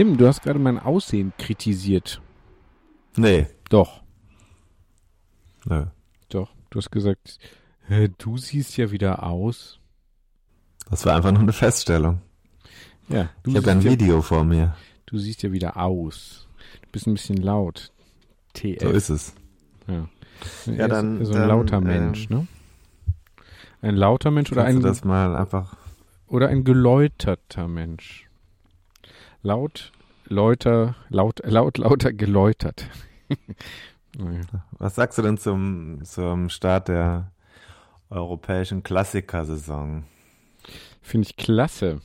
Tim, du hast gerade mein Aussehen kritisiert. Nee. Doch, Nö. doch. Du hast gesagt, "Hä, du siehst ja wieder aus. Das war einfach nur eine Feststellung. Ja, du Ich habe ein siehst ja, Video vor mir. Du siehst ja wieder aus. Du bist ein bisschen laut. TF. So ist es. Ja, Ja, dann- so ein dann, lauter ähm, Mensch, ne? Ein lauter Mensch oder ein, du das mal einfach. oder ein geläuterter Mensch. Laut, läuter, laut, laut, lauter, geläutert. Was sagst du denn zum, zum Start der europäischen Klassikersaison? Finde ich klasse.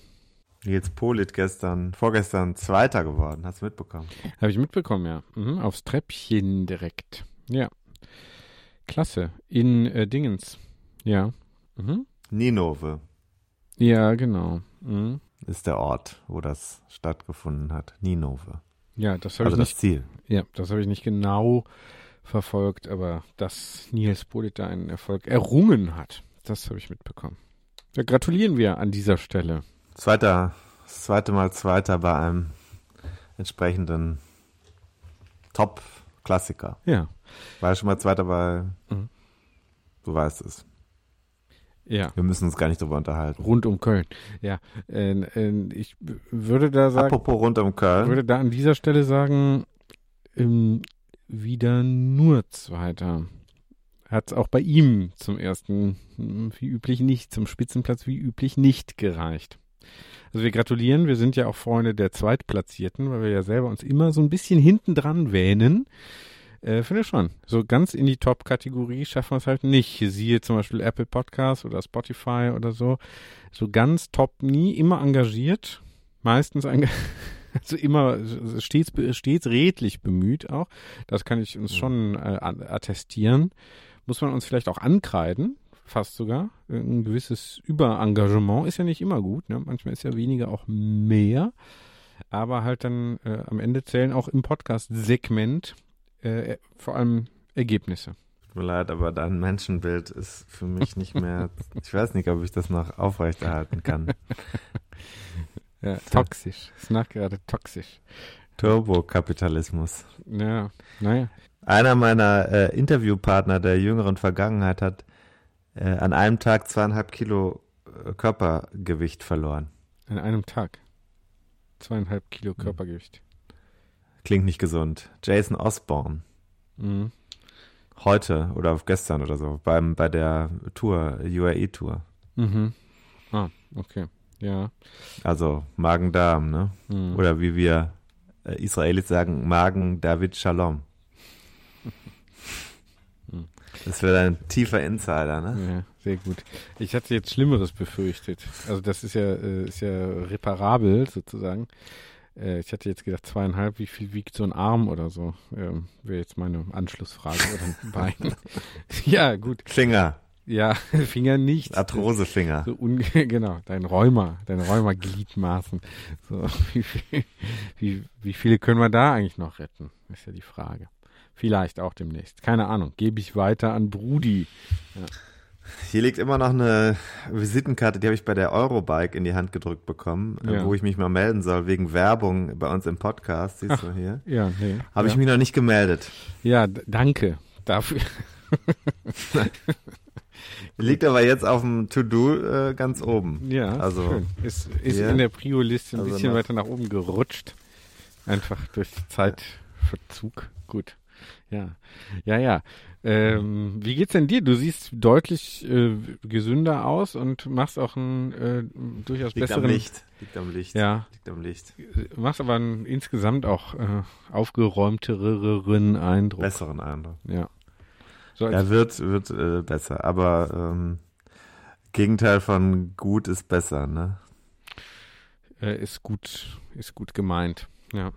Nils Polit gestern, vorgestern Zweiter geworden. Hast du mitbekommen? Habe ich mitbekommen, ja. Mhm, aufs Treppchen direkt. Ja. Klasse. In äh, Dingens. Ja. Mhm. Ninove Ja, genau. Mhm. Ist der Ort, wo das stattgefunden hat. Ninove. Ja, das habe Also ich das nicht, Ziel. ja, das habe ich nicht genau verfolgt, aber dass Niels Polit da einen Erfolg errungen hat, das habe ich mitbekommen. Da gratulieren wir an dieser Stelle. Zweiter, das zweite Mal Zweiter bei einem entsprechenden Top-Klassiker. Ja. War ja schon mal Zweiter bei, Mhm. du weißt es. Ja. Wir müssen uns gar nicht drüber unterhalten. Rund um Köln. Ja. Äh, äh, ich würde da sagen, Apropos rund um Ich Köln. würde da an dieser Stelle sagen, ähm, wieder nur Zweiter. Hat es auch bei ihm zum ersten, hm, wie üblich nicht, zum Spitzenplatz wie üblich nicht gereicht. Also wir gratulieren, wir sind ja auch Freunde der Zweitplatzierten, weil wir ja selber uns immer so ein bisschen hinten dran wähnen. Äh, finde ich schon. So ganz in die Top-Kategorie schaffen wir es halt nicht. Siehe zum Beispiel Apple Podcast oder Spotify oder so. So ganz top nie, immer engagiert. Meistens engagiert. Also immer stets, stets redlich bemüht auch. Das kann ich uns schon äh, attestieren. Muss man uns vielleicht auch ankreiden, fast sogar. Ein gewisses Überengagement ist ja nicht immer gut. Ne? Manchmal ist ja weniger auch mehr. Aber halt dann äh, am Ende zählen auch im Podcast-Segment äh, vor allem Ergebnisse. Tut mir leid, aber dein Menschenbild ist für mich nicht mehr. ich weiß nicht, ob ich das noch aufrechterhalten kann. Ja, toxisch. Ist nach gerade toxisch. Turbokapitalismus. Ja, naja. Einer meiner äh, Interviewpartner der jüngeren Vergangenheit hat äh, an einem Tag zweieinhalb Kilo äh, Körpergewicht verloren. An einem Tag. Zweieinhalb Kilo Körpergewicht. Klingt nicht gesund. Jason Osborne. Mhm. Heute oder gestern oder so, beim, bei der Tour, UAE-Tour. Mhm. Ah, okay. Ja. Also Magen-Darm, ne? Mhm. Oder wie wir äh, Israelis sagen, Magen-David Shalom. Hm. Das wäre ein tiefer Insider, ne? Ja, sehr gut. Ich hatte jetzt Schlimmeres befürchtet. Also das ist ja, äh, ist ja reparabel sozusagen. Äh, ich hatte jetzt gedacht, zweieinhalb, wie viel wiegt so ein Arm oder so? Ähm, Wäre jetzt meine Anschlussfrage oder ein Bein. ja, gut. Finger, Ja, Finger nicht. Arthrosefinger. So genau, dein Rheuma, dein Rheuma-Gliedmaßen. So, wie, viel, wie, wie viele können wir da eigentlich noch retten? Ist ja die Frage. Vielleicht auch demnächst. Keine Ahnung. Gebe ich weiter an Brudi. Hier liegt immer noch eine Visitenkarte, die habe ich bei der Eurobike in die Hand gedrückt bekommen, äh, Ja. wo ich mich mal melden soll, wegen Werbung bei uns im Podcast, siehst du hier. Ja, nee. Habe ja. ich mich noch nicht gemeldet. Ja, danke dafür. Liegt aber jetzt auf dem To-Do äh, ganz oben. Ja, also schön. Ist, ist hier. in der Prio-Liste ein Also bisschen weiter nach oben gerutscht. Einfach durch Zeitverzug. Gut. Ja. Ja, ja. Ähm, wie geht's denn dir? Du siehst deutlich äh, gesünder aus und machst auch einen äh, durchaus liegt am besseren. Licht. Liegt am Licht. Ja. Liegt am Licht. Machst aber einen insgesamt auch äh, aufgeräumteren Eindruck. Besseren Eindruck. Ja. So Ja, wird, wird äh, besser. Aber ähm, Gegenteil von gut ist besser, ne? äh, ist gut, ist gut gemeint. Ja.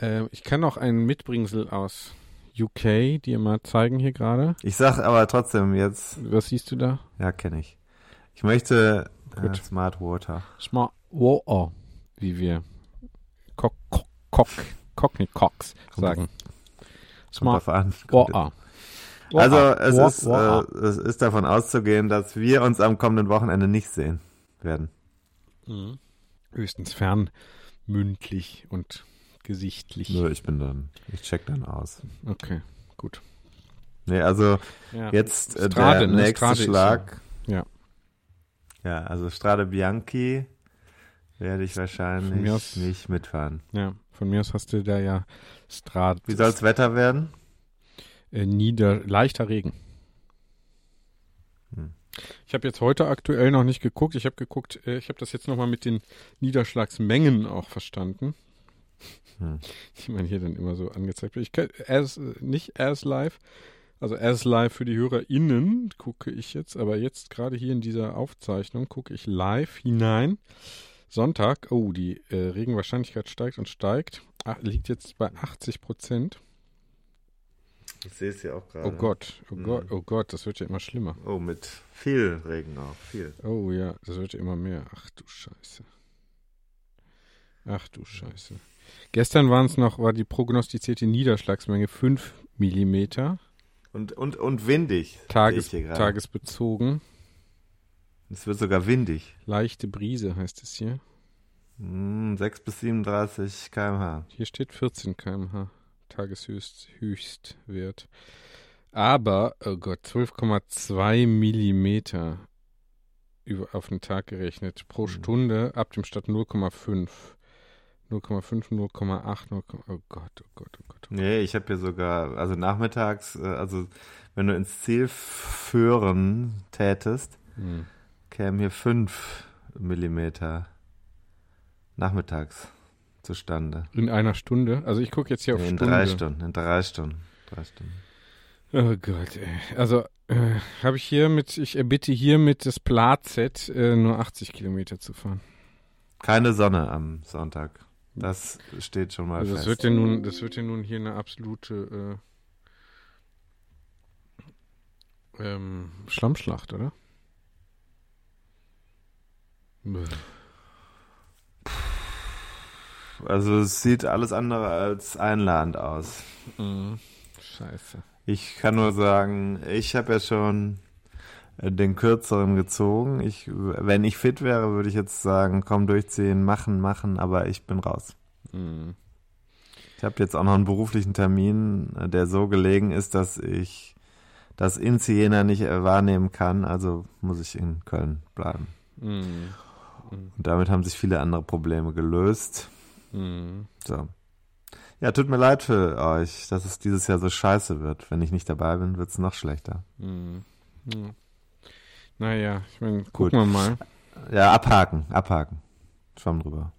Äh, ich kann noch ein Mitbringsel aus UK dir mal zeigen hier gerade. Ich sag aber trotzdem jetzt, Was siehst du da? ja, kenne ich. Ich möchte äh. Smart Water. Smart Water, wie wir Cock, Cock, Cock, Cockney Cox sagen. Kommt Smart Water. Also es ist, äh, es ist davon auszugehen, dass wir uns am kommenden Wochenende nicht sehen werden. Mhm. Höchstens fern, mündlich und gesichtlich. Nur ich bin dann, ich check dann aus. Okay, gut. Nee, also Ja. jetzt äh, Strade, der ne? nächste Strade Schlag. ja. Ja, also Strade Bianchi werde ich Von mir wahrscheinlich aus- nicht mitfahren. Ja, von mir aus hast du da ja Strat. Wie soll's Wetter werden? äh, nieder leichter Regen. Hm. Ich habe jetzt heute aktuell noch nicht geguckt. Ich habe geguckt, äh, ich habe das jetzt nochmal mit den Niederschlagsmengen auch verstanden, Hm. die man hier dann immer so angezeigt wird. Ich kann, as, nicht as live, also as live für die HörerInnen gucke ich jetzt, aber jetzt gerade hier in dieser Aufzeichnung gucke ich live hinein. Sonntag, oh, die äh, Regenwahrscheinlichkeit steigt und steigt. Ah, liegt jetzt bei 80 Prozent. Ich sehe es ja auch gerade. Oh Gott, oh Mhm. Gott, oh Gott, das wird ja immer schlimmer. Oh, mit viel Regen auch, viel. Oh ja, das wird ja immer mehr. Ach du Scheiße. Ach du Scheiße. Gestern waren es noch, war die prognostizierte Niederschlagsmenge 5 Millimeter, Und, und, und windig. Tages, tagesbezogen. Es wird sogar windig. Leichte Brise heißt es hier. Hm, 6 bis 37 km/h. Hier steht 14 km/h. Tageshöchst, Höchstwert. Aber, oh Gott, 12,2 Millimeter über, auf den Tag gerechnet. Pro Mhm. Stunde ab dem Stadt 0,5. 0,5, 0,8, 0, oh Gott, oh Gott, oh Gott. Nee, ich habe hier sogar, also nachmittags, äh, also wenn du ins Ziel führen tätest, Hm. kämen hier 5 Millimeter nachmittags zustande. In einer Stunde? Also ich gucke jetzt hier auf Nee, in Stunde. drei Stunden, in drei Stunden. Drei Stunden. Oh Gott, ey. Also äh, habe ich hier mit, ich erbitte hiermit das Platzett, äh, nur 80 Kilometer zu fahren. Keine Sonne am Sonntag. Das steht schon mal Also das fest. wird ja nun, das wird ja nun hier eine absolute äh, ähm, Schlammschlacht, oder? Bäh. also es sieht alles andere als einladend aus. Mhm. Scheiße. Ich kann nur sagen, ich habe ja schon den kürzeren gezogen. Ich, wenn ich fit wäre, würde ich jetzt sagen, komm durchziehen, machen, machen, aber ich bin raus. Mhm. Ich habe jetzt auch noch einen beruflichen Termin, der so gelegen ist, dass ich das in Siena nicht äh, wahrnehmen kann. Also muss ich in Köln bleiben. Mhm. Und damit haben sich viele andere Probleme gelöst. Mhm. So. Ja, tut mir leid für euch, dass es dieses Jahr so scheiße wird. Wenn ich nicht dabei bin, wird es noch schlechter. Mhm. Ja. Naja, ich meine, gucken wir mal. Ja, abhaken, abhaken. Schwamm drüber.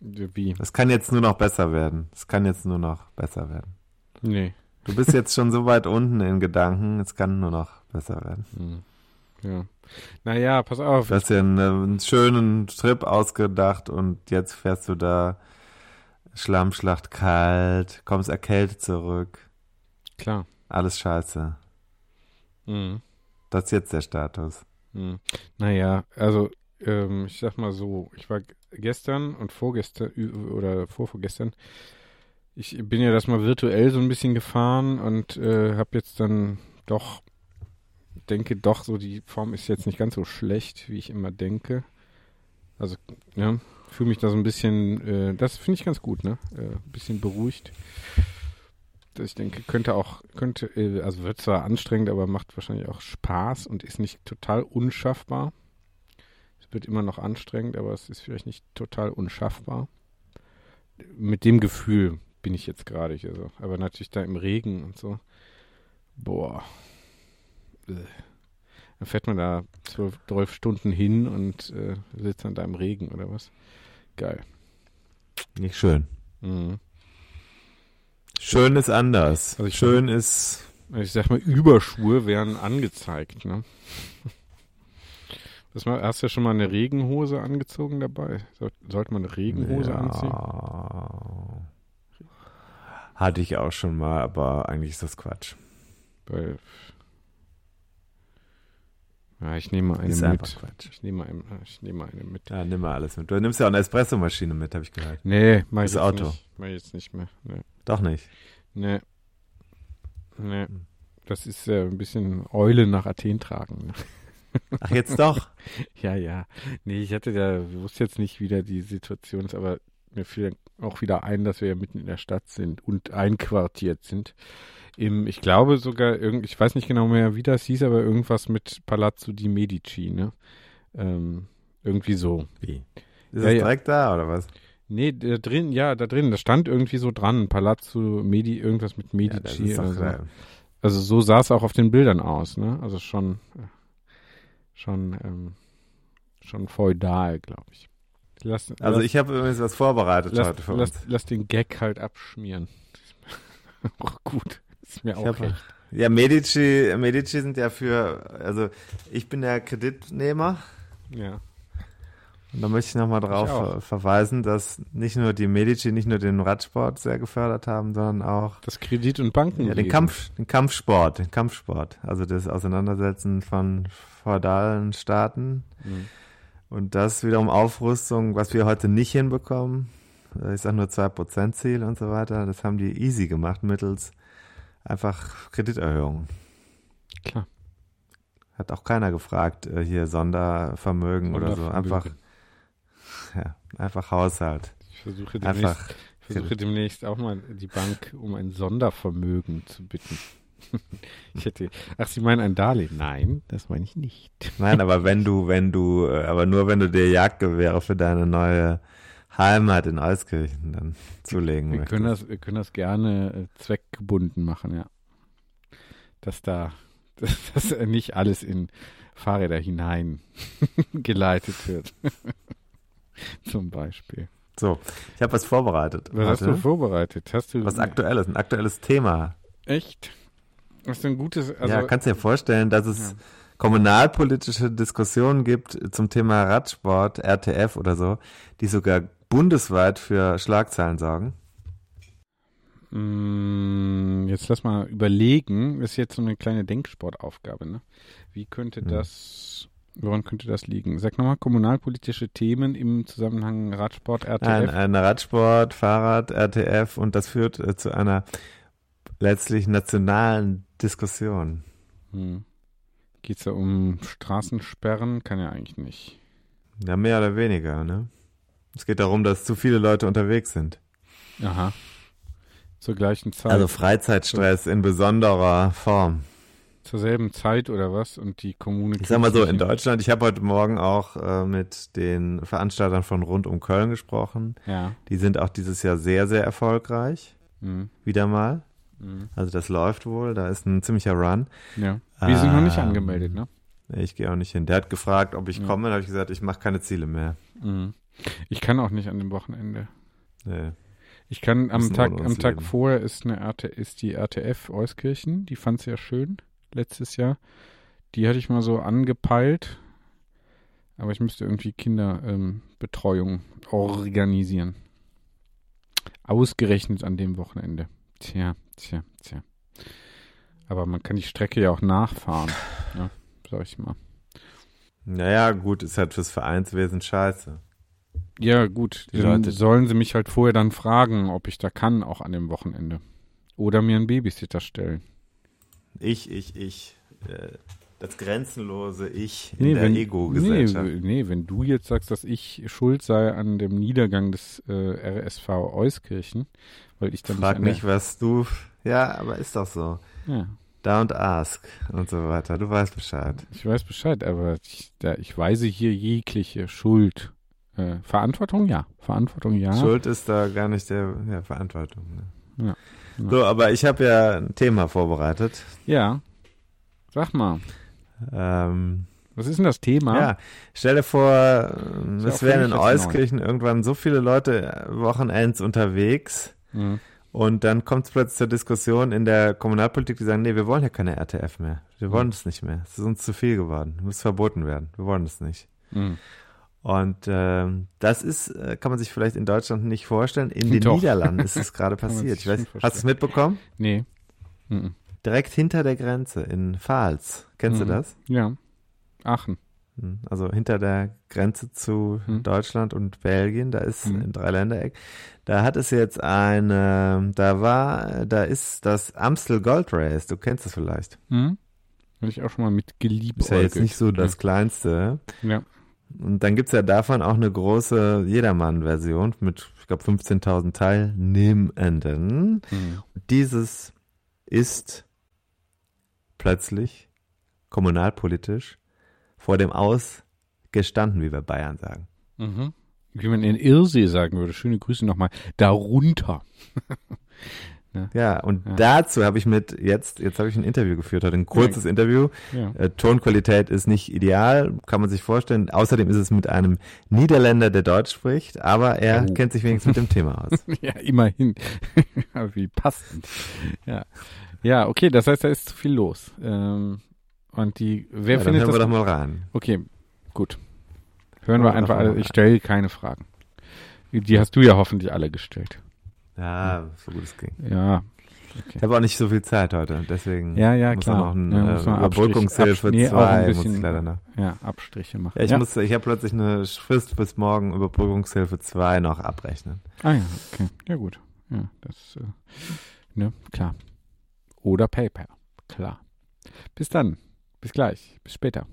Wie? Es kann jetzt nur noch besser werden. Es kann jetzt nur noch besser werden. Nee. Du bist jetzt schon so weit unten in Gedanken, es kann nur noch besser werden. Mhm. Ja. Naja, pass auf. Du hast dir einen, äh, einen schönen Trip ausgedacht und jetzt fährst du da Schlammschlacht kalt, kommst erkältet zurück. Klar. Alles scheiße. Mhm. Das ist jetzt der Status. Hm. Naja, also ähm, ich sag mal so, ich war gestern und vorgestern oder vorvorgestern, ich bin ja das mal virtuell so ein bisschen gefahren und äh, habe jetzt dann doch, denke doch so, die Form ist jetzt nicht ganz so schlecht, wie ich immer denke. Also, ja, fühle mich da so ein bisschen, äh, das finde ich ganz gut, ne? Äh, ein bisschen beruhigt. Ich denke, könnte auch, könnte, äh, also wird zwar anstrengend, aber macht wahrscheinlich auch Spaß und ist nicht total unschaffbar. Es wird immer noch anstrengend, aber es ist vielleicht nicht total unschaffbar. Mit dem Gefühl bin ich jetzt gerade hier so. Aber natürlich da im Regen und so. Boah. Äh. Dann fährt man da zwölf, zwölf Stunden hin und äh, sitzt dann da im Regen oder was. Geil. Nicht schön. Mhm. Schön ist anders. Also ich schön ist. Also Ich sag mal, Überschuhe wären angezeigt, ne? Das mal, hast du ja schon mal eine Regenhose angezogen dabei? Soll, sollte man eine Regenhose ja, anziehen? Hatte ich auch schon mal, aber eigentlich ist das Quatsch. Weil, ja, ich nehme mal eine Ist mit. einfach Quatsch. Ich nehme, eine, ich nehme eine mit. Ja, nimm mal alles mit. Du nimmst ja auch eine Espressomaschine mit, habe ich gehört. Nee, mach ich Das jetzt Auto. nicht. Mach ich jetzt nicht mehr. Nee. Doch nicht. Nee. Nee. Das ist äh, ein bisschen Eule nach Athen tragen. Ne? Ach, jetzt doch. Ja, ja. Nee, ich hatte ich wusste jetzt nicht, wie da die Situation ist, aber mir fiel auch wieder ein, dass wir ja mitten in der Stadt sind und einquartiert sind. Im, ich glaube sogar, irgend, ich weiß nicht genau mehr, wie das hieß, aber irgendwas mit Palazzo di Medici, ne? Ähm, irgendwie so. Wie? Ist Ja, das ja. direkt da oder was? Nee, da drin, ja, da drin, da stand irgendwie so dran, Palazzo Medi, irgendwas mit Ja, Medici ist oder so. äh, Also so sah es auch auf den Bildern aus, ne? Also schon, schon, ähm, schon feudal, glaube ich. Lass, Also lass, ich habe übrigens was vorbereitet lass, heute für lass, uns. lass den Gag halt abschmieren. auch gut. Ist mir Ich auch hab- recht. Ja, Medici, Medici sind ja für, also ich bin der Kreditnehmer Ja. Und da möchte ich nochmal ver verweisen, dass nicht nur die Medici nicht nur den Radsport sehr gefördert haben, sondern auch Das Kredit- und Banken. ja, den Kampf, den Kampfsport, den Kampfsport, also das Auseinandersetzen von feudalen Staaten Mhm. und das wiederum Aufrüstung, was wir heute nicht hinbekommen. Äh, Ich sage nur 2% Ziel und so weiter. Das haben die easy gemacht mittels einfach Krediterhöhung. Klar. Hat auch keiner gefragt, äh, hier Sondervermögen oder so. Sondervermögen. Einfach, ja, einfach Haushalt. Ich versuche demnächst, Einfach. ich versuche demnächst auch mal die Bank um ein Sondervermögen zu bitten. ich hätte, ach, Sie meinen ein Darlehen? Nein, das meine ich nicht. Nein, aber wenn du, wenn du, äh, aber nur wenn du dir Jagdgewehre für deine neue Heimat in Euskirchen dann zulegen Wir möchtest. können das, wir können das gerne äh, zweckgebunden machen, ja. Dass da, dass, dass nicht alles in Fahrräder hinein geleitet wird. Zum Beispiel. So, ich habe was vorbereitet. Was hast heute. du vorbereitet? Hast du was Aktuelles, ein aktuelles Thema. Echt? Hast du ein gutes, also, ja, kannst dir vorstellen, dass es Ja. kommunalpolitische Diskussionen gibt zum Thema Radsport, RTF oder so, die sogar bundesweit für Schlagzeilen sorgen. Mm, Jetzt lass mal überlegen. Das ist jetzt so eine kleine Denksportaufgabe, ne? Wie könnte Hm. das, woran könnte das liegen? Sag nochmal, kommunalpolitische Themen im Zusammenhang Radsport, RTF. Ein, ein Radsport, Fahrrad, RTF und das führt äh, zu einer letztlich nationalen Diskussion. Hm. Geht es da um Straßensperren? Kann ja eigentlich nicht. Ja, mehr oder weniger, ne? Es geht darum, dass zu viele Leute unterwegs sind. Aha. Zur gleichen Zeit. Also Freizeitstress in besonderer Form. Zur selben Zeit oder was? Und die Kommune. Ich sag mal so, in Deutschland, ich habe heute Morgen auch äh, mit den Veranstaltern von Rund um Köln gesprochen. Ja. Die sind auch dieses Jahr sehr, sehr erfolgreich. Hm. Wieder mal. Hm. Also das läuft wohl, da ist ein ziemlicher Run. Ja. Wir sind noch nicht Ähm, angemeldet, ne? Ich gehe auch nicht hin. Der hat gefragt, ob ich Ja. komme. Da habe ich gesagt, ich mache keine Ziele mehr. Mhm. Ich kann auch nicht an dem Wochenende. Nee. Ich kann am Tag, am Tag leben. vorher ist eine RT, ist die RTF Euskirchen, die fand sehr schön letztes Jahr. Die hatte ich mal so angepeilt, aber ich müsste irgendwie Kinderbetreuung ähm, organisieren. Ausgerechnet an dem Wochenende. Tja, tja, tja. Aber man kann die Strecke ja auch nachfahren, ja, sag ich mal. Naja, gut, ist halt fürs Vereinswesen scheiße. Ja, gut. Die Dann Leute- sollen sie mich halt vorher dann fragen, ob ich da kann, auch an dem Wochenende. Oder mir einen Babysitter stellen. Ich, ich, ich. Äh, das grenzenlose Ich in Nee, der wenn, nee, Ego-Gesellschaft. w- nee, wenn du jetzt sagst, dass ich schuld sei an dem Niedergang des äh, RSV Euskirchen, weil ich dann Frag nicht, mich, was du Ja, aber ist doch so. Ja. Don't ask und so weiter. Du weißt Bescheid. Ich weiß Bescheid, aber ich, da, ich weise hier jegliche Schuld. Äh, Verantwortung ja. Verantwortung ja. Schuld ist da gar nicht der ja, Verantwortung. Ne? Ja, ja. So, aber ich habe ja ein Thema vorbereitet. Ja. Sag mal, Ähm, was ist denn das Thema? ja, stell dir vor, ja es wären in Euskirchen irgendwann so viele Leute Wochenends unterwegs Mhm. und dann kommt es plötzlich zur Diskussion in der Kommunalpolitik, die sagen, nee, wir wollen ja keine RTF mehr. Wir wollen es nicht mehr. Es ist uns zu viel geworden. Muss verboten werden. Wir wollen es nicht. Mhm. Und ähm, das ist, äh, kann man sich vielleicht in Deutschland nicht vorstellen. In den Doch. Niederlanden ist es gerade passiert. Ich weiß, hast du es mitbekommen? Nee. Mhm. Direkt hinter der Grenze in Pfalz. Kennst Mhm. du das? Ja. Aachen. Hm, Also hinter der Grenze zu Mhm. Deutschland und Belgien, da ist Mhm. ein Dreiländereck. Da hat es jetzt eine, da war, da ist das Amstel Gold Race. Du kennst es vielleicht. Mhm. Habe ich auch schon mal mit geliebt. Ist ja jetzt nicht so das kleinste. Ja. Und dann gibt's ja davon auch eine große Jedermann-Version mit, ich glaube, 15.000 Teilnehmenden. Mhm. Dieses ist plötzlich kommunalpolitisch vor dem Aus gestanden, wie wir Bayern sagen. Mhm. Wie man in Irsee sagen würde. Schöne Grüße nochmal. Darunter. Ja, und Ja. dazu habe ich mit jetzt, jetzt habe ich ein Interview geführt, heute ein kurzes Interview. Ja. Äh, Tonqualität ist nicht ideal, kann man sich vorstellen. Außerdem ist es mit einem Niederländer, der Deutsch spricht, aber er Oh. kennt sich wenigstens mit dem Thema aus. ja, immerhin. Wie passend. Ja. Ja, okay, das heißt, da ist zu viel los. Ähm, und die, wer Ja, dann findet hören wir das? doch mal rein. Okay, gut. Hören Hören wir wir einfach alle. Ich stelle keine Fragen. Die hast du ja hoffentlich alle gestellt. Ja, so gut es ging. Ja. Ich habe auch nicht so viel Zeit heute, deswegen Ja, ja, muss klar. noch ein, Ja, äh, man Überbrückungshilfe Absch- nee, auch 2 ein muss ich leider noch. Ja, Abstriche machen. Ja, ich ja. muss, ich habe plötzlich eine Frist bis morgen Überbrückungshilfe 2 noch abrechnen. Ah ja, okay. Ja gut. Ja, das, äh, ne, klar. Oder PayPal. Klar. Bis dann. Bis gleich. Bis später.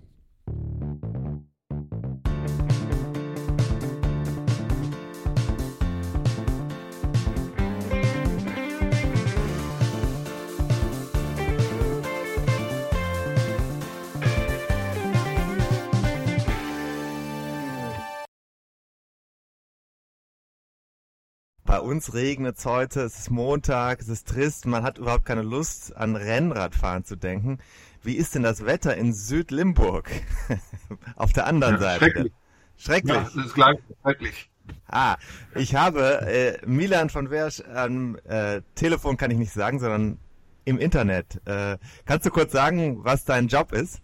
Bei uns regnet es heute, es ist Montag, es ist trist, man hat überhaupt keine Lust an Rennradfahren zu denken. Wie ist denn das Wetter in Südlimburg? Auf der anderen Ja, Seite. schrecklich. Schrecklich. Ja, das ist gleich schrecklich. Ah, ich habe äh, Milan von Wersch am äh, Telefon kann ich nicht sagen, sondern im Internet. Äh, kannst du kurz sagen, was dein Job ist?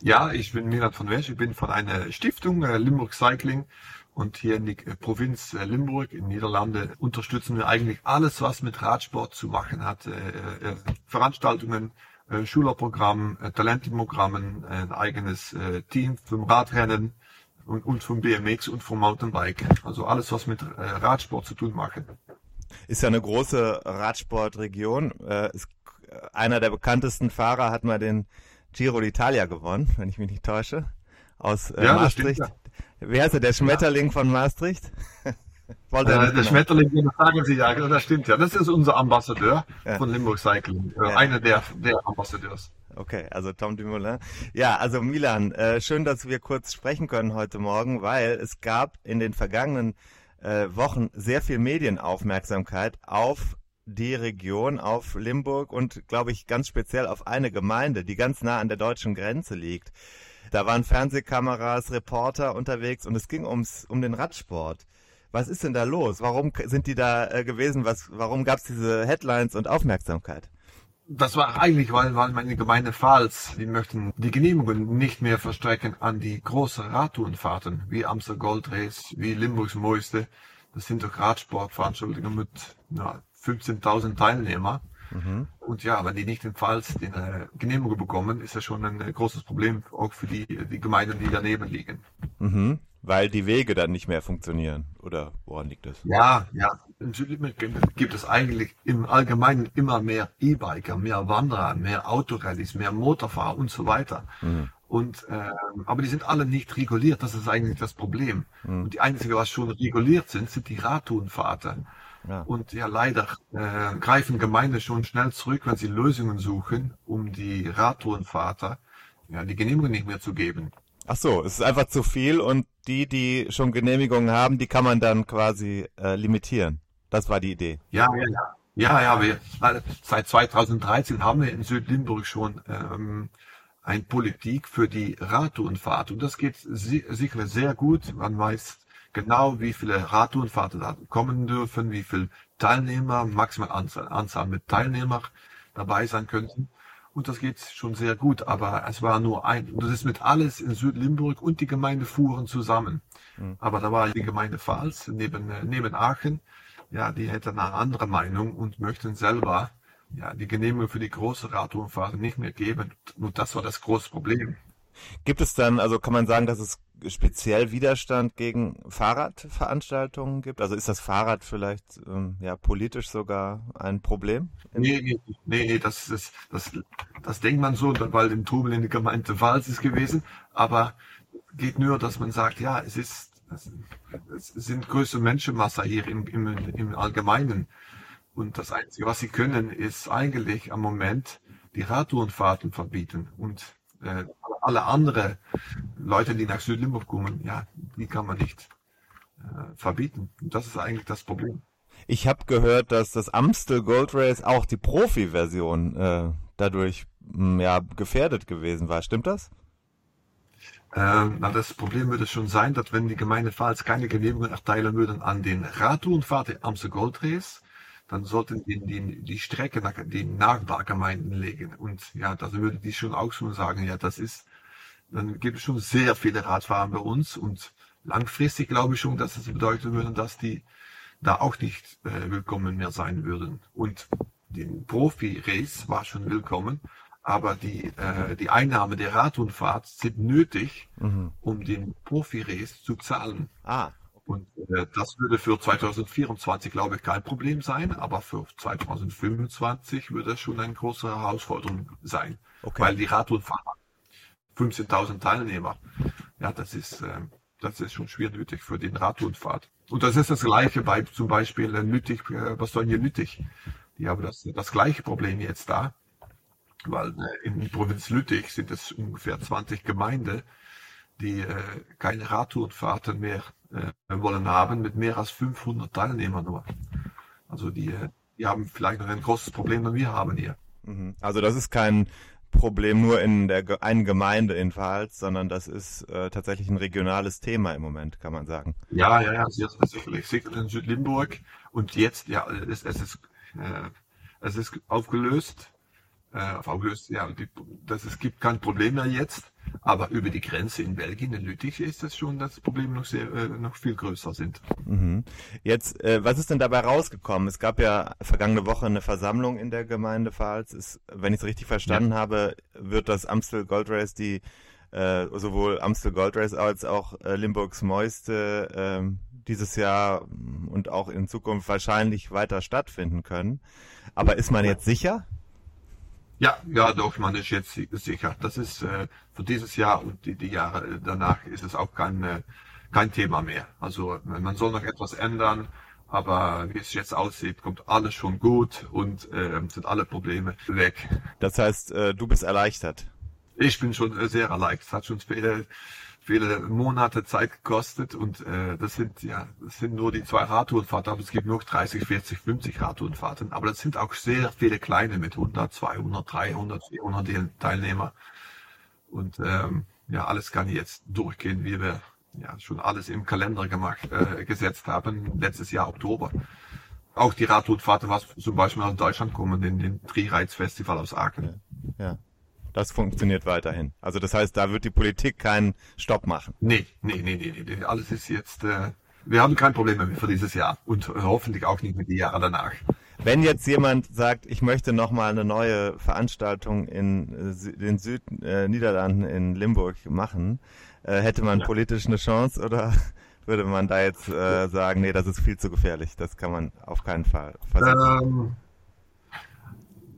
Ja, ich bin Milan von Wersch, ich bin von einer Stiftung, äh, Limburg Cycling. Und hier in der äh, Provinz äh, Limburg in Niederlande unterstützen wir eigentlich alles, was mit Radsport zu machen hat. Äh, äh, Veranstaltungen, Schülerprogramm, Talentenprogrammen, ein eigenes Team vom Radrennen und, und vom BMX und vom Mountainbike. Also alles, was mit Radsport zu tun machen. Ist ja eine große Radsportregion. Ist, einer der bekanntesten Fahrer hat mal den Giro d'Italia gewonnen, wenn ich mich nicht täusche. Aus Ja, das stimmt, Maastricht. Wer heißt er? Der Schmetterling von Maastricht? Wollte er Äh, der genau. Schmetterling, das sagen Sie ja, das stimmt ja. Das ist unser Ambassadeur Ja. von Limburg Cycling. Äh, Ja. Einer der, der Ambassadeurs. Okay, also Tom Dumoulin. Ja, also Milan, äh, schön, dass wir kurz sprechen können heute Morgen, weil es gab in den vergangenen äh, Wochen sehr viel Medienaufmerksamkeit auf die Region, auf Limburg und, glaube ich, ganz speziell auf eine Gemeinde, die ganz nah an der deutschen Grenze liegt. Da waren Fernsehkameras, Reporter unterwegs und es ging ums um den Radsport. Was ist denn da los? Warum sind die da äh, gewesen? Was, warum gab es diese Headlines und Aufmerksamkeit? Das war eigentlich, weil, weil meine Gemeinde Pfalz, die möchten die Genehmigungen nicht mehr verstrecken an die großen Radtourenfahrten, wie Amstel Gold Race, wie Limburgs Mooiste. Das sind doch Radsportveranstaltungen mit na, 15.000 Teilnehmer. Und ja, wenn die nicht in Pfalz die äh, Genehmigung bekommen, ist das schon ein äh, großes Problem, auch für die, die Gemeinden, die daneben liegen. Mhm. Weil die Wege dann nicht mehr funktionieren. Oder woran liegt das? Ja, ja. In Südlimburg gibt es eigentlich im Allgemeinen immer mehr E-Biker, mehr Wanderer, mehr Autorallies, mehr Motorfahrer und so weiter. Und ähm, aber die sind alle nicht reguliert. Das ist eigentlich das Problem. Und die einzigen, was schon reguliert sind, sind die Radtourenfahrten. Ja. Und ja, leider äh, greifen Gemeinden schon schnell zurück, wenn sie Lösungen suchen, um die Radtourenfahrer ja, die Genehmigung nicht mehr zu geben. Ach so, es ist einfach zu viel und die, die schon Genehmigungen haben, die kann man dann quasi äh, limitieren. Das war die Idee. Ja, ja, ja. Ja, ja, wir, seit 2013 haben wir in Südlimburg schon ähm, eine Politik für die Radtourenfahrt und das geht si sicher sehr gut. Man weiß genau, wie viele Radtourenfahrten da kommen dürfen, wie viele Teilnehmer, maximal Anzahl, Anzahl mit Teilnehmern dabei sein könnten. Und das geht schon sehr gut, aber es war nur ein, und das ist mit alles in Südlimburg und die Gemeinde fuhren zusammen. Mhm. Aber da war die Gemeinde Pfalz neben, neben Aachen ja, die hätten eine andere Meinung und möchten selber ja, die Genehmigung für die große Radtourenfahrt nicht mehr geben. Und das war das große Problem. Gibt es dann, also kann man sagen, dass es speziell Widerstand gegen Fahrradveranstaltungen gibt? Also ist das Fahrrad vielleicht ähm, ja politisch sogar ein Problem? Nee, nee, nee, das ist das, das denkt man so, weil im Trubel in der Gemeinde Wals ist gewesen, aber geht nur, dass man sagt, ja, es ist es sind größere Menschenmasse hier im, im, im Allgemeinen. Und das Einzige, was sie können, ist eigentlich am Moment die Radtourenfahrten verbieten. Und äh, alle anderen Leute, die nach Südlimburg kommen, ja, die kann man nicht äh, verbieten. Und das ist eigentlich das Problem. Ich habe gehört, dass das Amstel Gold Race auch die Profi-Version äh, dadurch mh, ja gefährdet gewesen war. Stimmt das? Ähm, na, das Problem würde schon sein, dass wenn die Gemeinde Pfalz keine Genehmigung erteilen würden an den Radtourenfahrt der Amstel Gold Race, dann sollten die, die, die Strecke nach den Nachbargemeinden legen. Und ja, da würde die schon auch schon sagen, ja, das ist, dann gibt es schon sehr viele Radfahrer bei uns und langfristig glaube ich schon, dass es bedeuten würde, dass die da auch nicht äh, willkommen mehr sein würden. Und den Profi-Race war schon willkommen, aber die, äh, die Einnahme der Radrundfahrt sind nötig, mhm. um den Profi-Race zu zahlen. Ah. Und äh, das würde für 2024, glaube ich, kein Problem sein, aber für 2025 würde das schon eine große Herausforderung sein. Okay. Weil die Radrundfahrer, 15.000 Teilnehmer, ja, das ist, äh, das ist schon schwer nötig für den Radrundfahrt. Und das ist das Gleiche bei zum Beispiel Lüttich, äh, Bastogne Lüttich. Die haben das, das gleiche Problem jetzt da weil äh, in Provinz Lüttich sind es ungefähr 20 Gemeinden, die äh, keine Radtourenfahrten mehr äh, wollen haben, mit mehr als 500 Teilnehmern nur. Also die, äh, die haben vielleicht noch ein großes Problem, das wir haben hier. Mhm. Also das ist kein Problem nur in der einen Gemeinde in Pfalz, sondern das ist äh, tatsächlich ein regionales Thema im Moment, kann man sagen. Ja, ja, ja, sehr, sicherlich. Sicher in Südlimburg. Und jetzt, ja, es, es ist, äh, es ist aufgelöst äh, auf aufgelöst. Ja, die, das, es gibt kein Problem mehr jetzt, aber über die Grenze in Belgien, in Lüttich, ist das schon das Problem noch sehr, äh, noch viel größer sind. Mhm. Jetzt, äh, was ist denn dabei rausgekommen? Es gab ja vergangene Woche eine Versammlung in der Gemeinde Pfalz. Ist, wenn ich es richtig verstanden ja. habe, wird das Amstel Gold Race die äh, sowohl Amstel Gold Race als auch äh, Limburgs Moiste äh, dieses Jahr und auch in Zukunft wahrscheinlich weiter stattfinden können. Aber ist man jetzt sicher? Ja, ja, doch, man ist jetzt sicher. Das ist äh, für dieses Jahr und die, die Jahre danach ist es auch kein, äh, kein Thema mehr. Also man soll noch etwas ändern, aber wie es jetzt aussieht, kommt alles schon gut und äh, sind alle Probleme weg. Das heißt, äh, du bist erleichtert. Ich bin schon äh, sehr erleichtert. Es hat schon viele viele Monate Zeit gekostet und äh, das sind ja das sind nur die zwei Radtourenfahrten, aber es gibt noch 30, 40, 50 Radtourenfahrten, aber das sind auch sehr viele kleine mit 100, 200, 300, 400 Teilnehmer und ähm, ja alles kann jetzt durchgehen, wie wir ja schon alles im Kalender gemacht äh, gesetzt haben letztes Jahr Oktober. Auch die Radtourenfahrten, was zum Beispiel aus Deutschland kommen, in den Trireiz Festival aus Aachen. Ja. ja das funktioniert weiterhin. Also das heißt, da wird die Politik keinen Stopp machen. Nee, nee, nee, nee, nee. Alles ist jetzt, äh, wir haben kein Problem mehr für dieses Jahr und hoffentlich auch nicht mit den Jahren danach. Wenn jetzt jemand sagt, ich möchte nochmal eine neue Veranstaltung in äh, den Südniederlanden äh, in Limburg machen, äh, hätte man ja. politisch eine Chance oder würde man da jetzt äh, sagen, nee, das ist viel zu gefährlich, das kann man auf keinen Fall versuchen? Ähm,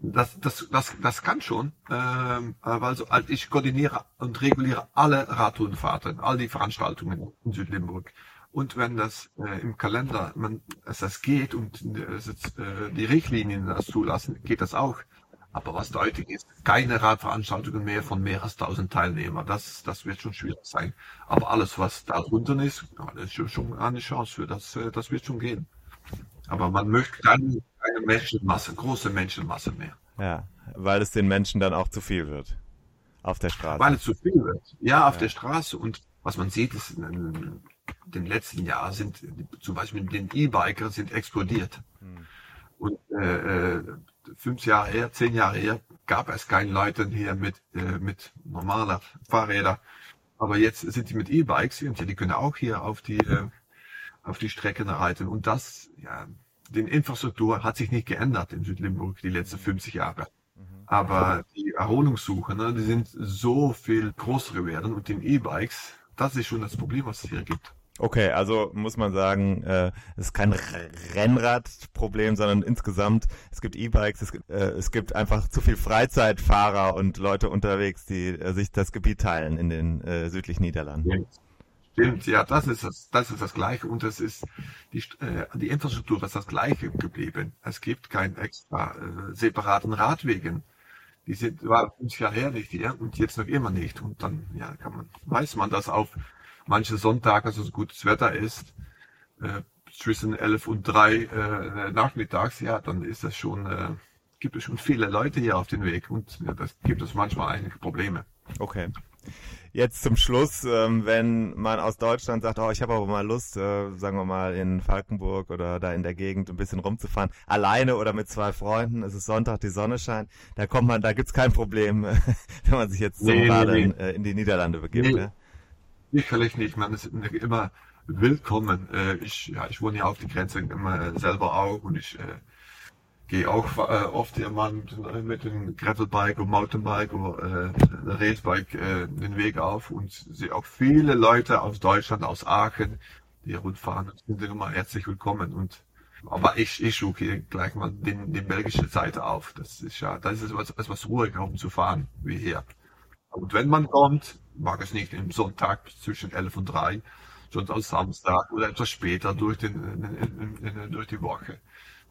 das, das, das, das kann schon, ähm, weil so, ich koordiniere und reguliere alle Radtourenfahrten, all die Veranstaltungen in Südlimburg. Und wenn das äh, im Kalender, man, es das geht und jetzt, äh, die Richtlinien das zulassen, geht das auch. Aber was deutlich ist, keine Radveranstaltungen mehr von mehr als 1000 Teilnehmern. Das, das wird schon schwierig sein. Aber alles, was darunter ist, ja, das ist schon eine Chance für das, äh, das wird schon gehen. Aber man möchte keine, keine Menschenmasse, große Menschenmasse mehr. Ja, weil es den Menschen dann auch zu viel wird. Auf der Straße. Weil es zu viel wird. Ja, auf ja. der Straße. Und was man sieht, ist, in den letzten Jahren sind zum Beispiel den E-Biker sind explodiert. Hm. Und äh, äh, fünf Jahre her, zehn Jahre her, gab es keine Leute hier mit, äh, mit normaler Fahrräder. Aber jetzt sind die mit E-Bikes und ja, die können auch hier auf die, äh, auf die Strecken reiten. Und das, ja, die Infrastruktur hat sich nicht geändert in Südlimburg die letzten 50 Jahre. Mhm. Aber die Erholungssuche, ne, die sind so viel größer geworden und den E-Bikes, das ist schon das Problem, was es hier gibt. Okay, also muss man sagen, äh, es ist kein Rennradproblem, sondern insgesamt, es gibt E-Bikes, es, äh, es gibt einfach zu viel Freizeitfahrer und Leute unterwegs, die äh, sich das Gebiet teilen in den äh, südlichen Niederlanden. Stimmt, ja, das ist das, das ist das Gleiche und es ist die, äh, die Infrastruktur ist das Gleiche geblieben. Es gibt keinen extra äh, separaten Radwegen. Die sind war uns ja her nicht hier und jetzt noch immer nicht. Und dann ja, kann man weiß man das auf manche Sonntage, so gutes Wetter ist, äh, zwischen 11 und 3 äh, nachmittags, ja, dann ist das schon, äh, gibt es schon viele Leute hier auf den Weg und ja, das gibt es manchmal einige Probleme. Okay. Jetzt zum Schluss, ähm, wenn man aus Deutschland sagt, oh, ich habe aber mal Lust, äh, sagen wir mal in Falkenburg oder da in der Gegend ein bisschen rumzufahren, alleine oder mit zwei Freunden, es ist Sonntag, die Sonne scheint, da kommt man, da gibt's kein Problem, wenn man sich jetzt nee, zum nee, nee. In, äh, in, die Niederlande begibt. Nee. Ja? Sicherlich nicht. Man ist immer willkommen. Äh, ich, ja, ich wohne ja auf die Grenze immer selber auch und ich äh, gehe auch äh, oft immer mit, mit dem Gravelbike und Mountainbike oder äh, Racebike äh, den Weg auf und sehe auch viele Leute aus Deutschland, aus Aachen, die rundfahren und sind immer herzlich willkommen und aber ich, ich suche hier gleich mal den, den belgische Seite auf. Das ist ja, das ist etwas, etwas ruhiger, um zu fahren, wie hier. Und wenn man kommt, mag es nicht im Sonntag zwischen 11 und 3, sondern am Samstag oder etwas später durch, den, in, in, in, durch die Woche.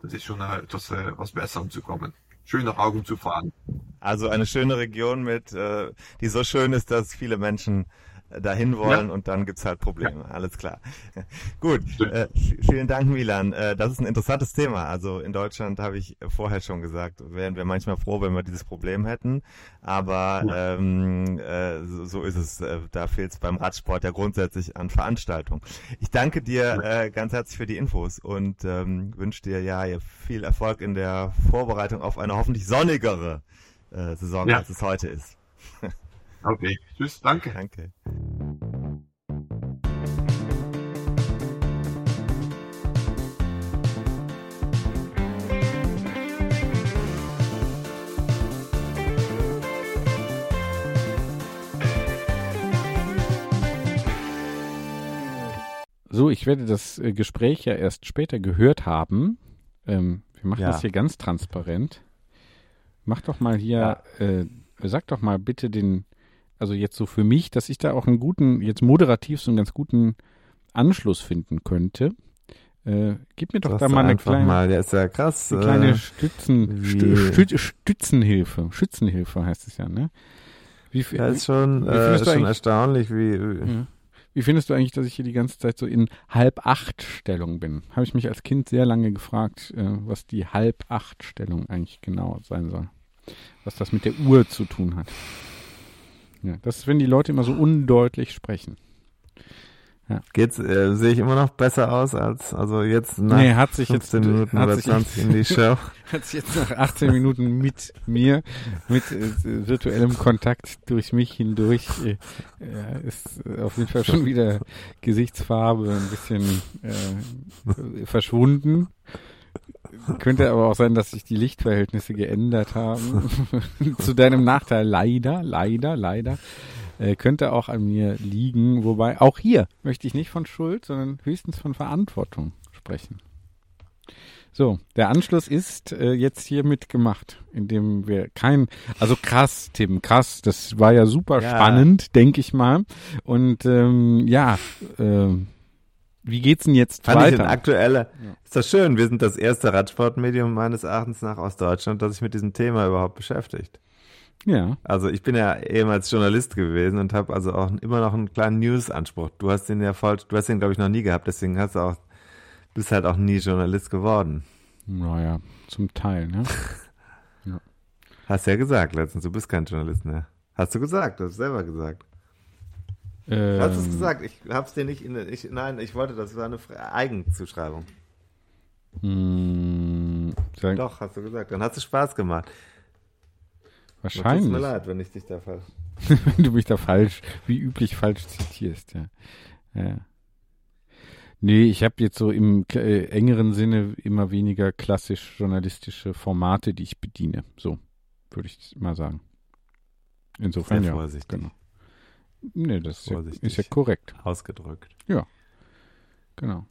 Das ist schon etwas äh, was besser um zu kommen. Schön nach Augen zu fahren. Also eine schöne Region mit, äh, die so schön ist, dass viele Menschen dahin wollen ja. und dann gibt's halt Probleme. Ja. Alles klar. Gut, äh, vielen Dank, Milan. Äh, das ist ein interessantes Thema. Also in Deutschland habe ich vorher schon gesagt, wären wir manchmal froh, wenn wir dieses Problem hätten. Aber ja. ähm, äh, so, so, ist es. Äh, da fehlt es beim Radsport ja grundsätzlich an Veranstaltung. Ich danke dir äh, ganz herzlich für die Infos und ähm, wünsche dir ja viel Erfolg in der Vorbereitung auf eine hoffentlich sonnigere äh, Saison, als es heute ist. Okay, tschüss, danke. Danke. So, ich werde das äh, Gespräch ja erst später gehört haben. Ähm, wir machen ja. das hier ganz transparent. Mach doch mal hier, ja. äh, sag doch mal bitte den also jetzt so für mich, dass ich da auch einen guten, jetzt moderativ so einen ganz guten Anschluss finden könnte. Äh, gib mir doch das da mal eine kleine, mal, der ist ja krass, eine kleine äh, Stützen, Stü, Stützenhilfe. Schützenhilfe heißt es ja, ne? Wie, ja, ist schon, wie, wie äh, schon erstaunlich, wie, wie, ja. wie findest du eigentlich, dass ich hier die ganze Zeit so in halb acht Stellung bin? Habe ich mich als Kind sehr lange gefragt, äh, was die halb acht Stellung eigentlich genau sein soll. Was das mit der Uhr zu tun hat. Ja, das ist, wenn die Leute immer so undeutlich sprechen. Ja. Geht's, äh, sehe ich immer noch besser aus als, also jetzt nach nee, hat sich 15 jetzt, Minuten oder 20 in die Show. hat sich jetzt nach 18 Minuten mit mir, mit äh, virtuellem Kontakt durch mich hindurch, äh, ist auf jeden Fall schon wieder Gesichtsfarbe ein bisschen äh, verschwunden. Könnte aber auch sein, dass sich die Lichtverhältnisse geändert haben. Zu deinem Nachteil. Leider, leider, leider. Äh, könnte auch an mir liegen. Wobei auch hier möchte ich nicht von Schuld, sondern höchstens von Verantwortung sprechen. So, der Anschluss ist äh, jetzt hier mitgemacht, indem wir kein, also krass, Tim, krass, das war ja super ja. spannend, denke ich mal. Und ähm, ja, äh, wie geht's denn jetzt Fand ich weiter? ein aktueller. Ja. Ist das schön. Wir sind das erste Radsportmedium meines Erachtens nach aus Deutschland, das sich mit diesem Thema überhaupt beschäftigt. ja, Also ich bin ja ehemals Journalist gewesen und habe also auch immer noch einen kleinen News-Anspruch. Du hast den ja voll, du hast den glaube ich noch nie gehabt, deswegen hast du auch, bist halt auch nie Journalist geworden. naja, zum Teil, ne? Hast ja gesagt letztens, du bist kein Journalist mehr. Hast du gesagt, du hast selber gesagt. Ähm, Hast du es gesagt? Ich hab's dir nicht in ich, nein, ich wollte, das war eine Eigenzuschreibung. mh, sagen, Doch, hast du gesagt. Dann hast du Spaß gemacht. Tut wahrscheinlich. mir leid, wenn ich dich da falsch. wenn du mich da falsch, wie üblich falsch zitierst, ja. ja. Nee, ich habe jetzt so im äh, engeren Sinne immer weniger klassisch journalistische Formate, die ich bediene. So, würde ich mal sagen. Insofern Sehr ja. vorsichtig. Genau. Nee, das ist ja, ist ja korrekt. Ausgedrückt. Genau.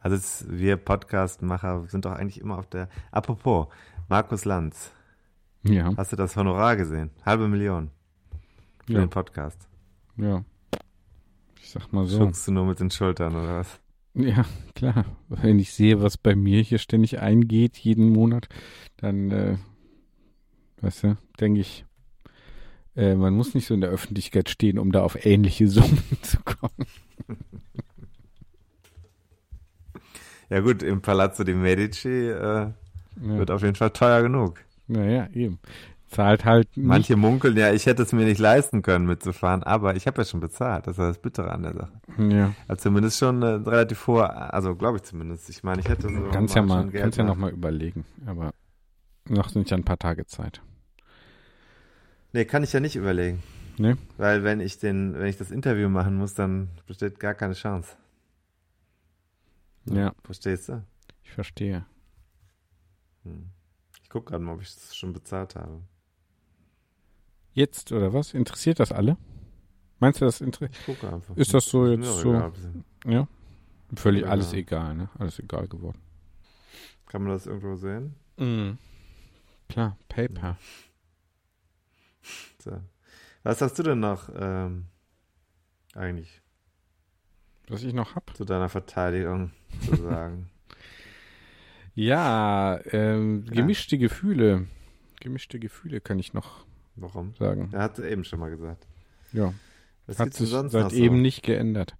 Also es, wir Podcastmacher sind doch eigentlich immer auf der. Apropos, Markus Lanz, Ja, hast du das Honorar gesehen? Halbe Million für ja, den Podcast. ja. Ich sag mal so. Schuckst du nur mit den Schultern oder was? Ja, klar. Wenn ich sehe, was bei mir hier ständig eingeht, jeden Monat, dann, äh, weißt du, denke ich, äh, man muss nicht so in der Öffentlichkeit stehen, um da auf ähnliche Summen zu kommen. Ja gut, im Palazzo di Medici äh, Ja. wird auf jeden Fall teuer genug. Naja, eben. Zahlt halt nicht. Manche munkeln, ja, ich hätte es mir nicht leisten können mitzufahren, aber ich habe ja schon bezahlt. Das ist das Bittere an der Sache. Ja, Also zumindest schon äh, relativ vor, also glaube ich zumindest. Ich meine, ich hätte so kannst ja mal, kannst ja nach- noch mal überlegen. Aber noch sind ja ein paar Tage Zeit. Nee, kann ich ja nicht überlegen. Nee? Weil wenn ich den, wenn ich das Interview machen muss, dann besteht gar keine Chance. Ja, Verstehst du? ich verstehe. Hm. Ich gucke gerade mal, ob ich das schon bezahlt habe. Jetzt oder was? Interessiert das alle? Meinst du, das interessiert? Ich gucke einfach. Ist das so jetzt so? egal. Ja. Völlig Ja. alles egal, ne? Alles egal geworden. Kann man das irgendwo sehen? Mhm. Klar, Paper. So. Was hast du denn noch ähm, eigentlich Was ich noch hab? zu deiner Verteidigung zu sagen? Ja, ähm, Ja. gemischte Gefühle. Gemischte Gefühle kann ich noch Warum? sagen. Er hat eben schon mal gesagt. Ja, Was hat sich sonst seit noch so? eben nicht geändert.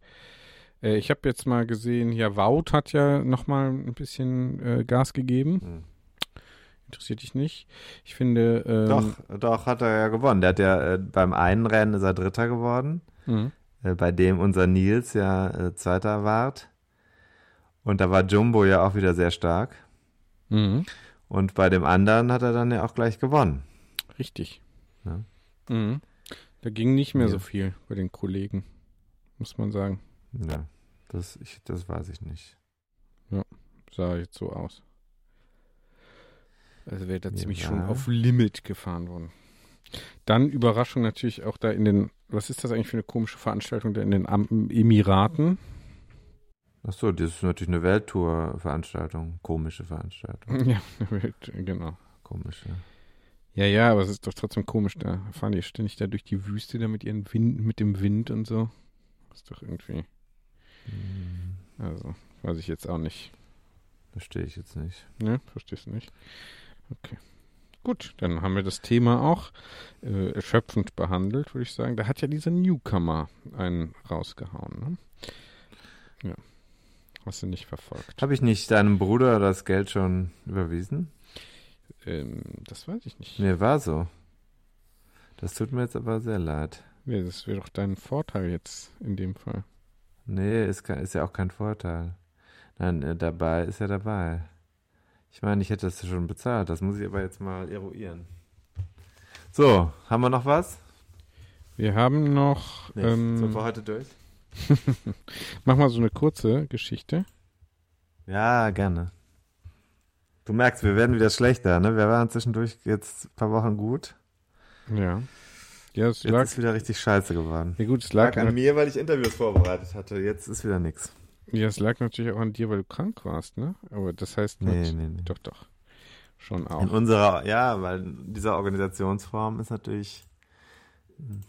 Äh, ich habe jetzt mal gesehen, ja, Wout hat ja noch mal ein bisschen äh, Gas gegeben. Hm. Interessiert dich nicht? Ich finde, ähm, Doch, doch, hat er ja gewonnen. Der hat ja äh, beim einen Rennen ist er Dritter geworden, mh, äh, bei dem unser Nils ja äh, Zweiter ward. Und da war Jumbo ja auch wieder sehr stark. mh, Und bei dem anderen hat er dann ja auch gleich gewonnen. richtig. Ja. Mhm. Da ging nicht mehr Ja. so viel bei den Kollegen, muss man sagen. Ja, das, ich, das weiß ich nicht. Sah jetzt so aus. Also wäre da Ja. ziemlich schon auf Limit gefahren worden. Dann Überraschung natürlich auch da in den, was ist das eigentlich für eine komische Veranstaltung da in den Am Emiraten? Ach so, das ist natürlich eine Welttour-Veranstaltung. Komische Veranstaltung. Ja, genau. Komische. Ja, ja, aber es ist doch trotzdem komisch, da fahren die ständig da durch die Wüste da mit ihren Wind, mit dem Wind und so. Das ist doch irgendwie, Hm, also, weiß ich jetzt auch nicht. Verstehe ich jetzt nicht. Ne, verstehst du nicht? Okay. Gut, dann haben wir das Thema auch äh, erschöpfend behandelt, würde ich sagen. Da hat ja dieser Newcomer einen rausgehauen, ne? Ja. Hast du nicht verfolgt. Habe ich nicht deinem Bruder das Geld schon überwiesen? Ähm, das weiß ich nicht. Mir war so. Das tut mir jetzt aber sehr leid. Nee, das wäre doch dein Vorteil jetzt in dem Fall. Nee, ist, ist ja auch kein Vorteil. Nein, äh, dabei ist ja dabei. Ich meine, ich hätte das schon bezahlt. Das muss ich aber jetzt mal eruieren. So, haben wir noch was? Wir haben noch. Nee, ähm, sind wir heute durch? mach mal so eine kurze Geschichte. Ja, gerne. Du merkst, wir werden wieder schlechter, ne? Wir waren zwischendurch jetzt ein paar Wochen gut. Ja. Ja, es Jetzt lag. ist wieder richtig scheiße geworden. Ja gut, es lag, Lag an mir, weil ich Interviews vorbereitet hatte. Jetzt ist wieder nix. Ja, es lag natürlich auch an dir, weil du krank warst, ne? Aber das heißt Nee, nat- nee, nee. doch, doch. Schon In auch. unserer, ja, weil in dieser Organisationsform ist natürlich. hm,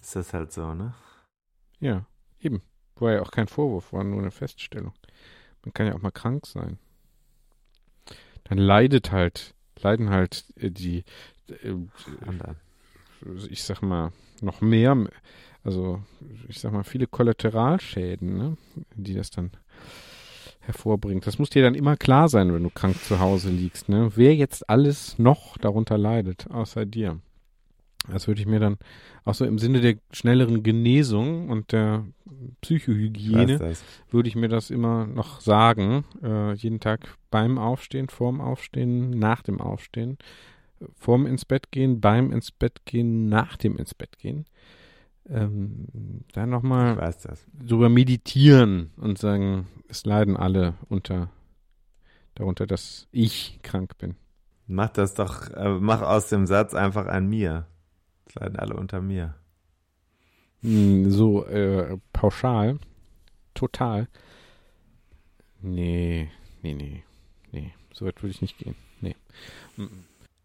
Ist das halt so, ne? Ja, Eben. War ja auch kein Vorwurf, war nur eine Feststellung. Man kann ja auch mal krank sein. Dann leidet halt, leiden halt äh, die, äh, Anderen. ich sag mal, noch mehr, also ich sag mal, viele Kollateralschäden, ne, die das dann hervorbringt. Das muss dir dann immer klar sein, wenn du krank zu Hause liegst, ne? Wer jetzt alles noch darunter leidet, außer dir. Das würde ich mir dann auch so im Sinne der schnelleren Genesung und der Psychohygiene würde ich mir das immer noch sagen. Äh, jeden Tag beim Aufstehen, vorm Aufstehen, nach dem Aufstehen, vorm ins Bett gehen, beim ins Bett gehen, nach dem ins Bett gehen. Ähm, dann Ich nochmal sogar meditieren und sagen, es leiden alle unter darunter, dass ich krank bin. Mach das doch, äh, mach aus dem Satz einfach ein mir. Es leiden alle unter mir. Hm, So äh, pauschal, total. Nee, nee, nee, nee, so weit würde ich nicht gehen. Nee.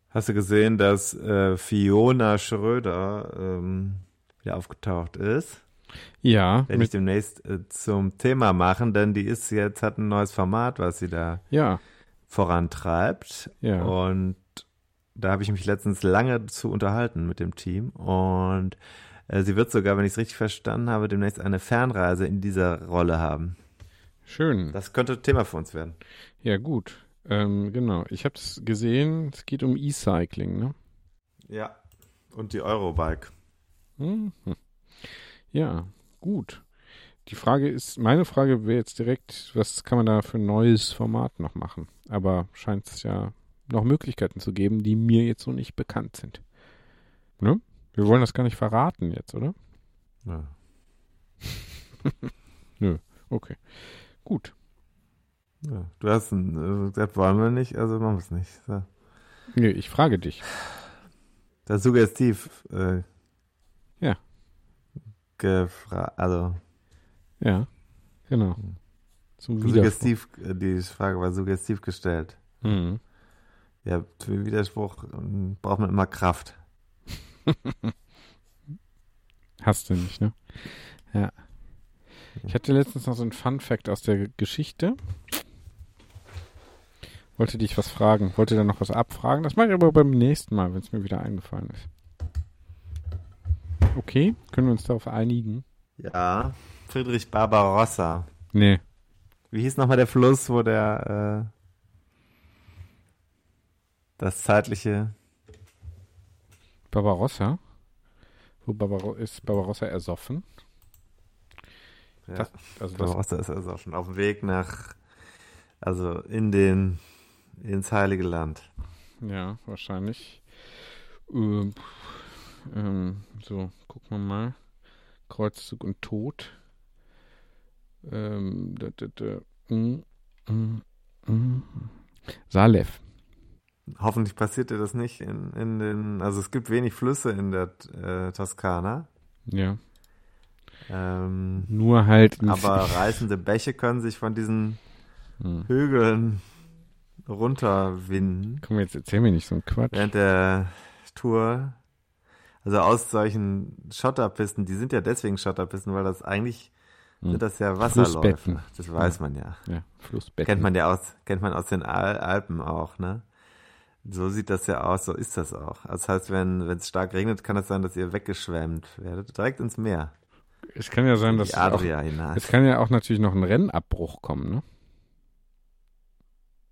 Hast du gesehen, dass äh, Fiona Schröder ähm, wieder aufgetaucht ist? Ja, Werde ich demnächst äh, zum Thema machen, denn die ist jetzt, hat ein neues Format, was sie da ja, vorantreibt. Ja. Und da habe ich mich letztens lange zu unterhalten mit dem Team. Und äh, sie wird sogar, wenn ich es richtig verstanden habe, demnächst eine Fernreise in dieser Rolle haben. schön. Das könnte Thema für uns werden. Ja, gut. Ähm, genau. Ich habe es gesehen. Es geht um E-Cycling, ne? Ja. Und die Eurobike. Mhm. Ja, gut. Die Frage ist, meine Frage wäre jetzt direkt, was kann man da für ein neues Format noch machen? Aber scheint es ja noch Möglichkeiten zu geben, die mir jetzt so nicht bekannt sind. Ne? Wir wollen das gar nicht verraten jetzt, oder? Ja. Okay. Gut. Ja. Du hast ein, äh, gesagt, wollen wir nicht, also machen wir es nicht. So. Nee, ich frage dich. Das ist suggestiv. Äh. Gefra also Ja, genau. Hm. Zum suggestiv, äh, die Frage war suggestiv gestellt. Mhm. Ja, für Widerspruch ähm, braucht man immer Kraft. Hast du nicht, ne? Ja. Ich hatte letztens noch so ein Fun Fact aus der Geschichte. Wollte dich was fragen, wollte dann noch was abfragen. Das mache ich aber beim nächsten Mal, wenn es mir wieder eingefallen ist. Okay, können wir uns darauf einigen? Ja. Friedrich Barbarossa. Nee. Wie hieß nochmal der Fluss, wo der äh, das zeitliche Barbarossa? Wo Barbaro ist Barbarossa ersoffen? ja, Das, also das, Barbarossa ist also auch schon auf dem Weg nach also in den ins Heilige Land. ja, wahrscheinlich. Ähm, ähm, so, gucken wir mal. Kreuzzug und Tod. Ähm, da, da, da. Mm, mm, mm. Salef. Hoffentlich passiert dir das nicht in, in den, also es gibt wenig Flüsse in der äh, Toskana, Ja. ähm, Nur halt. aber reißende Bäche können sich von diesen Hm. Hügeln runterwinden Komm, jetzt erzähl mir nicht so einen Quatsch. während der Tour. Also aus solchen Schotterpisten, die sind ja deswegen Schotterpisten, weil das eigentlich Hm. sind das ja Wasserläufe. Das weiß man ja. Ja, Flussbetten. Kennt man ja aus, kennt man aus den Al Alpen auch, ne? So sieht das ja aus, so ist das auch. Das heißt, wenn es stark regnet, kann es sein, dass ihr weggeschwemmt werdet, direkt ins Meer, Es kann ja sein, in dass auch, es kann ja auch natürlich noch ein Rennabbruch kommen, ne?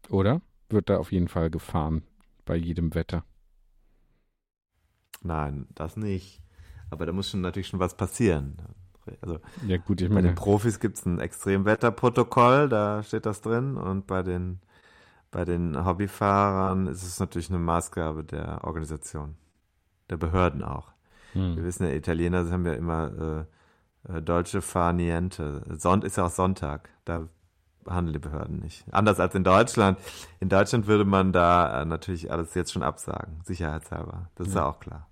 Oder? Wird da auf jeden Fall gefahren bei jedem Wetter. Nein, das nicht. Aber da muss schon natürlich schon was passieren. Also Ja gut, ich bei meine, den Profis gibt es ein Extremwetterprotokoll, da steht das drin. Und bei den, bei den Hobbyfahrern ist es natürlich eine Maßgabe der Organisation, der Behörden auch. Wir hm, wissen ja, Italiener haben ja immer äh, äh, deutsche Far Niente. Sonnt ist ja auch Sonntag. Da behandeln die Behörden nicht. Anders als in Deutschland. In Deutschland würde man da äh, natürlich alles jetzt schon absagen, sicherheitshalber. Das ist ja, auch klar.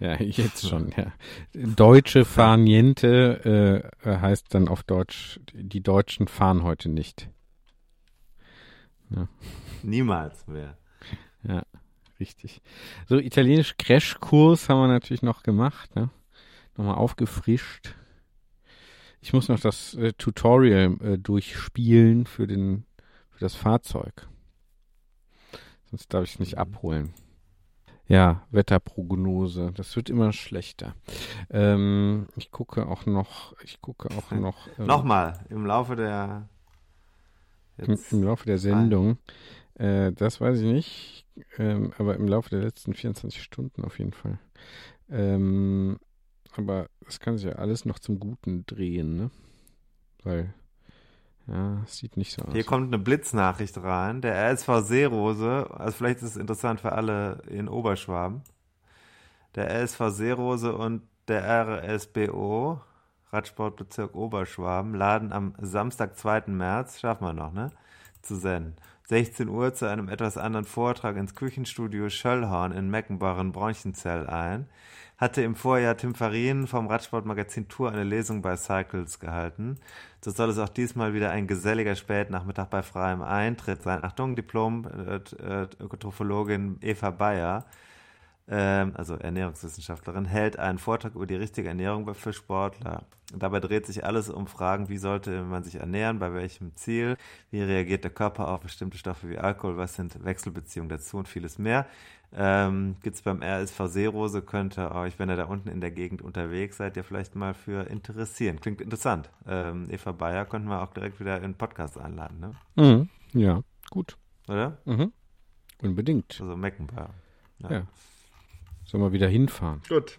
ja, jetzt schon, ja. Deutsche Farniente äh, äh, heißt dann auf Deutsch, die Deutschen fahren heute nicht. Niemals mehr. Richtig. So, italienisch Crashkurs haben wir natürlich noch gemacht, ne? Nochmal aufgefrischt. Ich muss noch das äh, Tutorial äh, durchspielen für den für das Fahrzeug. Sonst darf ich es nicht abholen. Ja, Wetterprognose. Das wird immer schlechter. Ähm, ich gucke auch noch. Ich gucke auch noch. Ähm, Nochmal, im Laufe der. Im, Im, Laufe der Sendung. Äh, das weiß ich nicht. Ähm, aber im Laufe der letzten 24 Stunden auf jeden Fall. Ähm, aber es kann sich ja alles noch zum Guten drehen, ne? Weil, ja, es sieht nicht so aus. Hier kommt eine Blitznachricht rein. Der RSV Seerose, also vielleicht ist es interessant für alle in Oberschwaben. Der RSV Seerose und der RSBO, Radsportbezirk Oberschwaben, laden am Samstag, 2. März, schaffen wir noch, ne? Zu senden. 16 Uhr zu einem etwas anderen Vortrag ins Küchenstudio Schöllhorn in Meckenbach in Bronchenzell ein hatte im Vorjahr Tim Farin vom Radsportmagazin Tour eine Lesung bei Cycles gehalten. So soll es auch diesmal wieder ein geselliger Spätnachmittag bei freiem Eintritt sein. Achtung, Diplom-Trophologin äh, Eva Bayer, ähm, also Ernährungswissenschaftlerin, hält einen Vortrag über die richtige Ernährung für Sportler. Dabei dreht sich alles um Fragen, wie sollte man sich ernähren, bei welchem Ziel, wie reagiert der Körper auf bestimmte Stoffe wie Alkohol, was sind Wechselbeziehungen dazu und vieles mehr. Ähm, Gibt es beim RSV Seerose, könnte euch, wenn ihr da unten in der Gegend unterwegs seid, ja vielleicht mal für interessieren. Klingt interessant. Ähm, Eva Bayer könnten wir auch direkt wieder in den Podcast einladen, ne? Mhm. Ja, gut. Oder? Mhm. Unbedingt. Also Meckenbauer. Ja. ja. Sollen wir wieder hinfahren? Gut.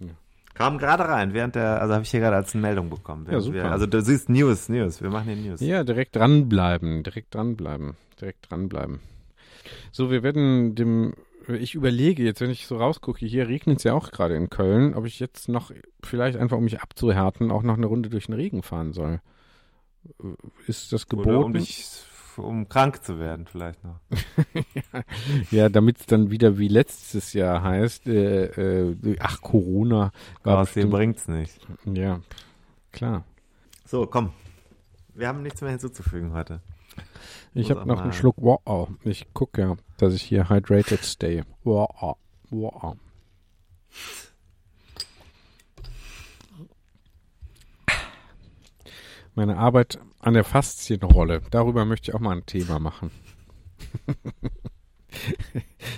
Ja. Kam gerade rein, während der, also habe ich hier gerade als Meldung bekommen. Ja, super. Wir, also du siehst News, News, wir machen hier News. Ja, direkt dranbleiben, direkt dranbleiben, direkt dranbleiben. So, wir werden dem ich überlege jetzt, wenn ich so rausgucke, hier regnet es ja auch gerade in Köln, ob ich jetzt noch, vielleicht einfach um mich abzuhärten, auch noch eine Runde durch den Regen fahren soll. Ist das geboten? Oder um dich, um krank zu werden vielleicht noch. ja, damit es dann wieder wie letztes Jahr heißt, äh, äh, ach, Corona. War Außerdem bringt's nicht. Ja, klar. So, komm. Wir haben nichts mehr hinzuzufügen heute. Ich habe noch einen Schluck Wow. Ich gucke ja, dass ich hier hydrated stay. Wow. Wow. Meine Arbeit an der Faszienrolle. Darüber möchte ich auch mal ein Thema machen.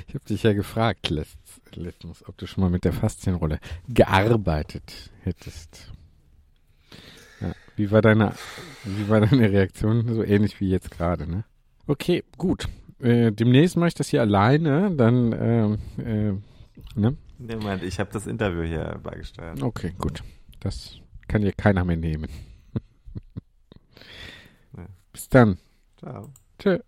ich habe dich ja gefragt letztens, ob du schon mal mit der Faszienrolle gearbeitet hättest. Ja. Wie war deine, wie war deine Reaktion? So ähnlich wie jetzt gerade, ne? Okay, gut. Äh, demnächst mache ich das hier alleine, dann, ähm, äh, ne? Moment, ich habe das Interview hier beigesteuert. Okay, gut. Das kann hier keiner mehr nehmen. Bis dann. Ciao. Tschö.